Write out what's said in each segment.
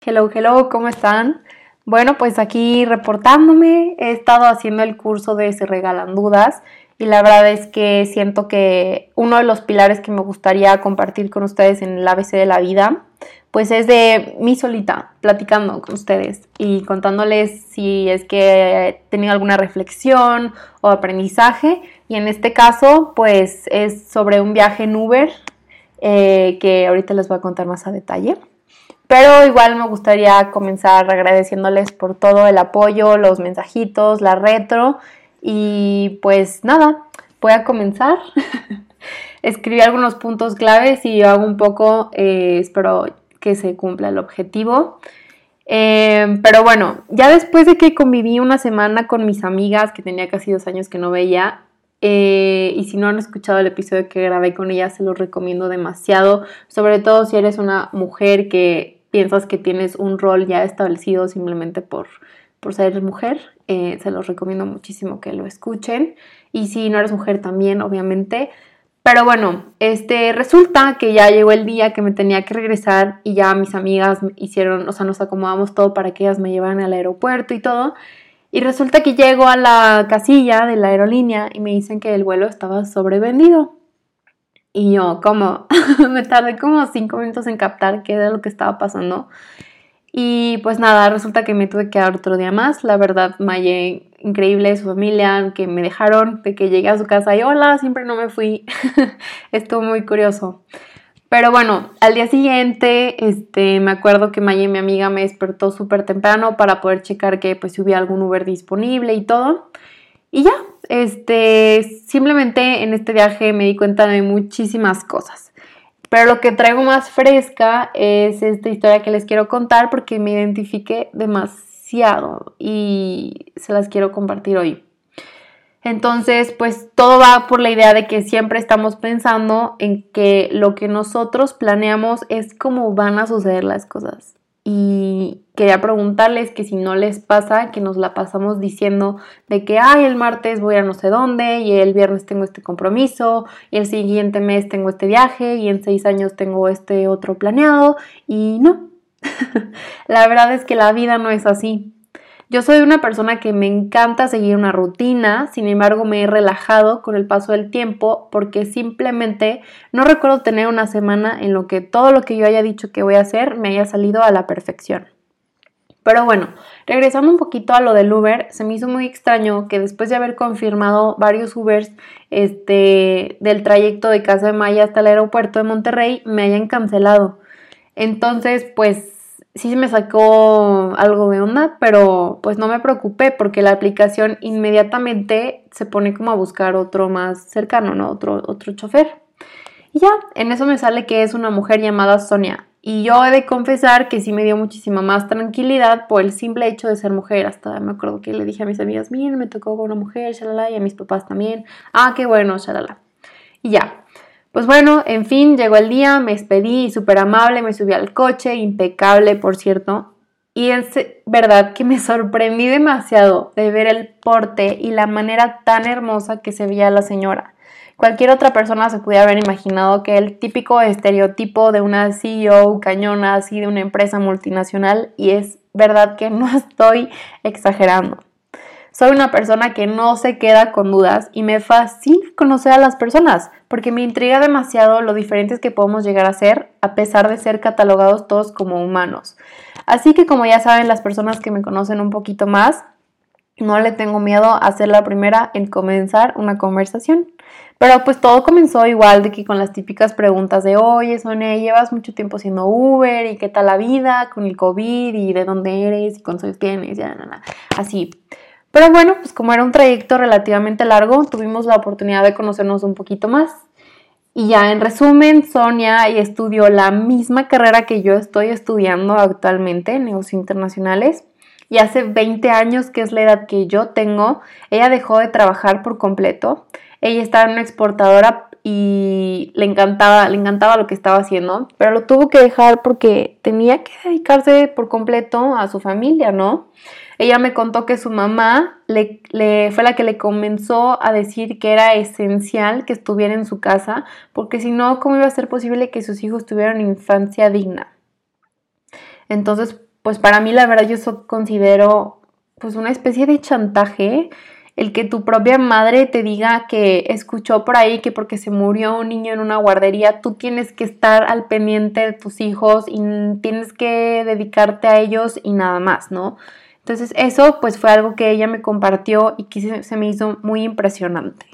Hello, hello, ¿cómo están? Bueno, pues aquí reportándome, he estado haciendo el curso de Se Regalan Dudas y la verdad es que siento que uno de los pilares que me gustaría compartir con ustedes en el ABC de la vida, pues es de mí solita, platicando con ustedes y contándoles si es que he tenido alguna reflexión o aprendizaje y en este caso pues es sobre un viaje en Uber eh, que ahorita les voy a contar más a detalle. Pero igual me gustaría comenzar agradeciéndoles por todo el apoyo, los mensajitos, la retro. Y pues nada, voy a comenzar. Escribí algunos puntos claves y hago un poco, eh, espero que se cumpla el objetivo. Eh, pero bueno, ya después de que conviví una semana con mis amigas, que tenía casi dos años que no veía, eh, y si no han escuchado el episodio que grabé con ellas, se los recomiendo demasiado, sobre todo si eres una mujer que piensas que tienes un rol ya establecido simplemente por, por ser mujer, eh, se los recomiendo muchísimo que lo escuchen. Y si no eres mujer también, obviamente. Pero bueno, este, resulta que ya llegó el día que me tenía que regresar y ya mis amigas hicieron, o sea, nos acomodamos todo para que ellas me llevaran al aeropuerto y todo. Y resulta que llego a la casilla de la aerolínea y me dicen que el vuelo estaba sobrevendido. Y yo, como, me tardé como cinco minutos en captar qué era lo que estaba pasando. Y pues nada, resulta que me tuve que dar otro día más. La verdad, Maye, increíble, su familia, que me dejaron, de que llegué a su casa y hola, siempre no me fui. Estuvo muy curioso. Pero bueno, al día siguiente, este, me acuerdo que Maye, mi amiga, me despertó súper temprano para poder checar que pues si hubiera algún Uber disponible y todo. Y ya, este, simplemente en este viaje me di cuenta de muchísimas cosas. Pero lo que traigo más fresca es esta historia que les quiero contar porque me identifiqué demasiado y se las quiero compartir hoy. Entonces, pues todo va por la idea de que siempre estamos pensando en que lo que nosotros planeamos es cómo van a suceder las cosas y quería preguntarles que si no les pasa que nos la pasamos diciendo de que, ay, el martes voy a no sé dónde y el viernes tengo este compromiso y el siguiente mes tengo este viaje y en seis años tengo este otro planeado y no. la verdad es que la vida no es así. Yo soy una persona que me encanta seguir una rutina, sin embargo me he relajado con el paso del tiempo porque simplemente no recuerdo tener una semana en lo que todo lo que yo haya dicho que voy a hacer me haya salido a la perfección. Pero bueno, regresando un poquito a lo del Uber, se me hizo muy extraño que después de haber confirmado varios Ubers este, del trayecto de Casa de Maya hasta el aeropuerto de Monterrey, me hayan cancelado. Entonces, pues sí me sacó algo de onda, pero pues no me preocupé porque la aplicación inmediatamente se pone como a buscar otro más cercano, ¿no? Otro, otro chofer. Y ya, en eso me sale que es una mujer llamada Sonia. Y yo he de confesar que sí me dio muchísima más tranquilidad por el simple hecho de ser mujer. Hasta me acuerdo que le dije a mis amigas, miren, me tocó con una mujer, shalala, y a mis papás también. Ah, qué bueno, shalala. Y ya, pues bueno, en fin, llegó el día, me despedí, súper amable, me subí al coche, impecable, por cierto. Y es verdad que me sorprendí demasiado de ver el porte y la manera tan hermosa que se veía la señora. Cualquier otra persona se pudiera haber imaginado que el típico estereotipo de una CEO cañona así de una empresa multinacional y es verdad que no estoy exagerando. Soy una persona que no se queda con dudas y me fascina conocer a las personas porque me intriga demasiado lo diferentes que podemos llegar a ser a pesar de ser catalogados todos como humanos. Así que como ya saben las personas que me conocen un poquito más, no le tengo miedo a ser la primera en comenzar una conversación. Pero pues todo comenzó igual de que con las típicas preguntas de, oye Sonia, llevas mucho tiempo siendo Uber y qué tal la vida con el COVID y de dónde eres y cuántos años tienes, ya, nada, así. Pero bueno, pues como era un trayecto relativamente largo, tuvimos la oportunidad de conocernos un poquito más. Y ya en resumen, Sonia estudió la misma carrera que yo estoy estudiando actualmente, negocios internacionales. Y hace 20 años, que es la edad que yo tengo, ella dejó de trabajar por completo. Ella estaba en una exportadora y le encantaba, le encantaba lo que estaba haciendo, pero lo tuvo que dejar porque tenía que dedicarse por completo a su familia, ¿no? Ella me contó que su mamá le, fue la que le comenzó a decir que era esencial que estuviera en su casa, porque si no, ¿cómo iba a ser posible que sus hijos tuvieran infancia digna? Entonces, pues para mí la verdad yo eso considero pues una especie de chantaje el que tu propia madre te diga que escuchó por ahí que porque se murió un niño en una guardería, tú tienes que estar al pendiente de tus hijos y tienes que dedicarte a ellos y nada más, ¿no? Entonces eso pues fue algo que ella me compartió y que se me hizo muy impresionante.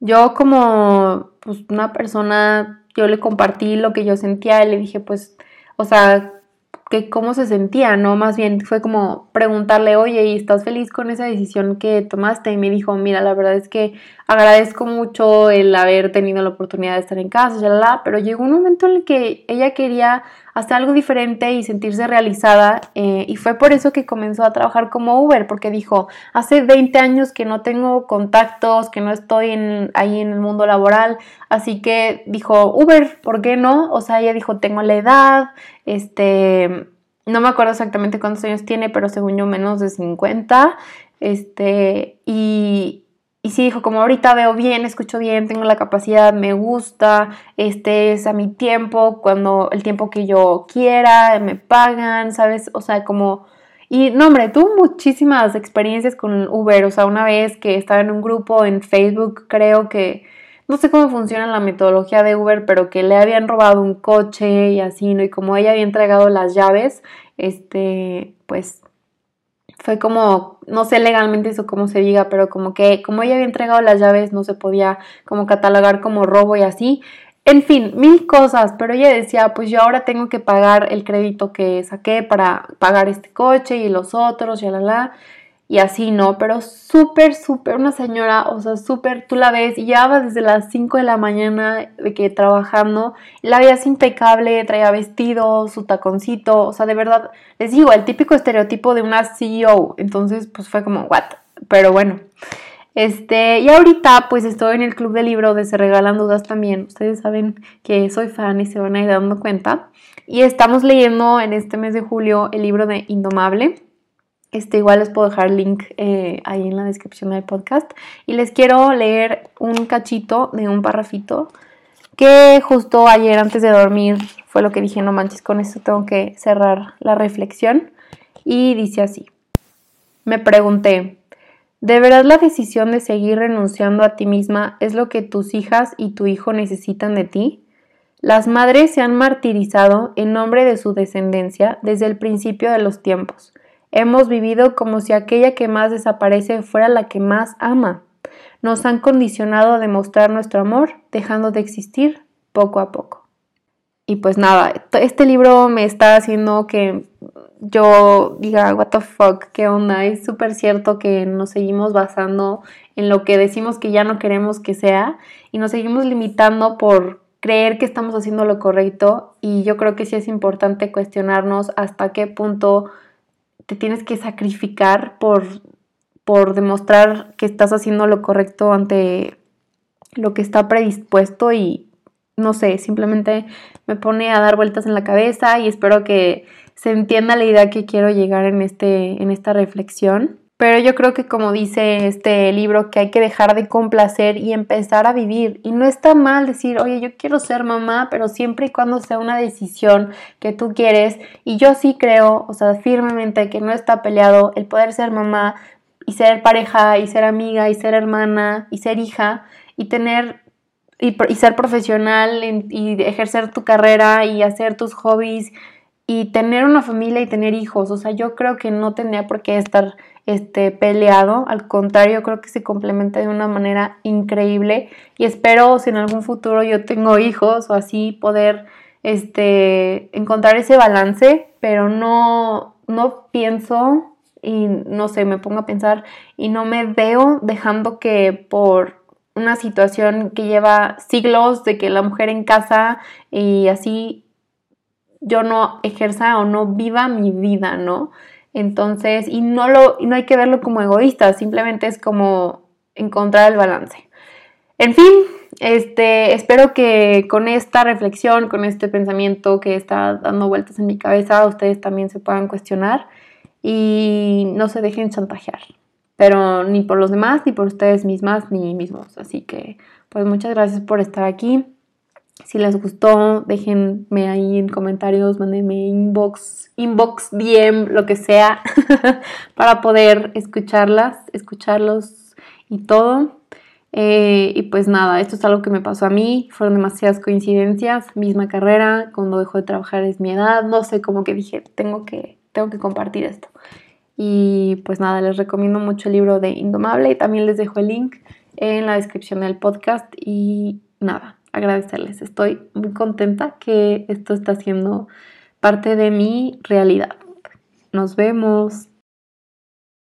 Yo como pues, una persona, yo le compartí lo que yo sentía y le dije pues, o sea, que cómo se sentía, ¿no? Más bien fue como preguntarle, oye, ¿y estás feliz con esa decisión que tomaste? Y me dijo, mira, la verdad es que agradezco mucho el haber tenido la oportunidad de estar en casa, ya la, pero llegó un momento en el que ella quería hacer algo diferente y sentirse realizada eh, y fue por eso que comenzó a trabajar como Uber, porque dijo, hace 20 años que no tengo contactos, que no estoy ahí en el mundo laboral, así que dijo, Uber, ¿por qué no? O sea, ella dijo, tengo la edad, este, no me acuerdo exactamente cuántos años tiene, pero según yo menos de 50, este, y, y sí dijo, como ahorita veo bien, escucho bien, tengo la capacidad, me gusta, este es a mi tiempo, cuando el tiempo que yo quiera, me pagan, ¿sabes? O sea, como... Y no, hombre, tuvo muchísimas experiencias con Uber, o sea, una vez que estaba en un grupo en Facebook, creo que no sé cómo funciona la metodología de Uber, pero que le habían robado un coche y así, ¿no? Y como ella había entregado las llaves, este, pues fue como, no sé legalmente eso cómo se diga, pero como que como ella había entregado las llaves no se podía como catalogar como robo y así. En fin, mil cosas, pero ella decía, pues yo ahora tengo que pagar el crédito que saqué para pagar este coche y los otros, ya la la y así, ¿no? Pero súper, súper, una señora, o sea, súper, tú la ves y ya va desde las 5 de la mañana de que trabajando, la veías impecable, traía vestido, su taconcito, o sea, de verdad, les digo, el típico estereotipo de una CEO, entonces, pues fue como, what, pero bueno. Este, y ahorita pues estoy en el club de libro de Se Regalan Dudas también. Ustedes saben que soy fan y se van a ir dando cuenta. Y estamos leyendo en este mes de julio el libro de Indomable este, igual les puedo dejar el link eh, ahí en la descripción del podcast. Y les quiero leer un cachito de un parrafito que justo ayer antes de dormir fue lo que dije, no manches, con esto tengo que cerrar la reflexión. Y dice así, me pregunté, ¿de verdad la decisión de seguir renunciando a ti misma es lo que tus hijas y tu hijo necesitan de ti? Las madres se han martirizado en nombre de su descendencia desde el principio de los tiempos. Hemos vivido como si aquella que más desaparece fuera la que más ama. Nos han condicionado a demostrar nuestro amor, dejando de existir poco a poco. Y pues nada, este libro me está haciendo que yo diga, what the fuck, qué onda. Es súper cierto que nos seguimos basando en lo que decimos que ya no queremos que sea y nos seguimos limitando por creer que estamos haciendo lo correcto y yo creo que sí es importante cuestionarnos hasta qué punto te tienes que sacrificar por, por demostrar que estás haciendo lo correcto ante lo que está predispuesto y no sé, simplemente me pone a dar vueltas en la cabeza y espero que se entienda la idea que quiero llegar en, este, en esta reflexión. Pero yo creo que como dice este libro, que hay que dejar de complacer y empezar a vivir. Y no está mal decir, oye, yo quiero ser mamá, pero siempre y cuando sea una decisión que tú quieres. Y yo sí creo, o sea, firmemente que no está peleado el poder ser mamá y ser pareja y ser amiga y ser hermana y ser hija y tener y, ser profesional y ejercer tu carrera y hacer tus hobbies y tener una familia y tener hijos. O sea, yo creo que no tendría por qué estar este, peleado, al contrario, creo que se complementa de una manera increíble. Y espero si en algún futuro yo tengo hijos o así poder este, encontrar ese balance, pero no, no pienso y no sé, me pongo a pensar y no me veo dejando que por una situación que lleva siglos de que la mujer en casa y así yo no ejerza o no viva mi vida, ¿no? Entonces, y no, lo, no hay que verlo como egoísta, simplemente es como encontrar el balance. En fin, este, espero que con esta reflexión, con este pensamiento que está dando vueltas en mi cabeza, ustedes también se puedan cuestionar y no se dejen chantajear, pero ni por los demás, ni por ustedes mismas, ni mismos. Así que, pues muchas gracias por estar aquí. Si les gustó, déjenme ahí en comentarios, mándenme inbox, inbox, DM, lo que sea, para poder escucharlas, escucharlos y todo. Eh, y pues nada, esto es algo que me pasó a mí, fueron demasiadas coincidencias, misma carrera, cuando dejó de trabajar es mi edad, no sé, como que dije, tengo que, tengo que compartir esto. Y pues nada, les recomiendo mucho el libro de Indomable y también les dejo el link en la descripción del podcast y nada, agradecerles, estoy muy contenta que esto está siendo parte de mi realidad. Nos vemos.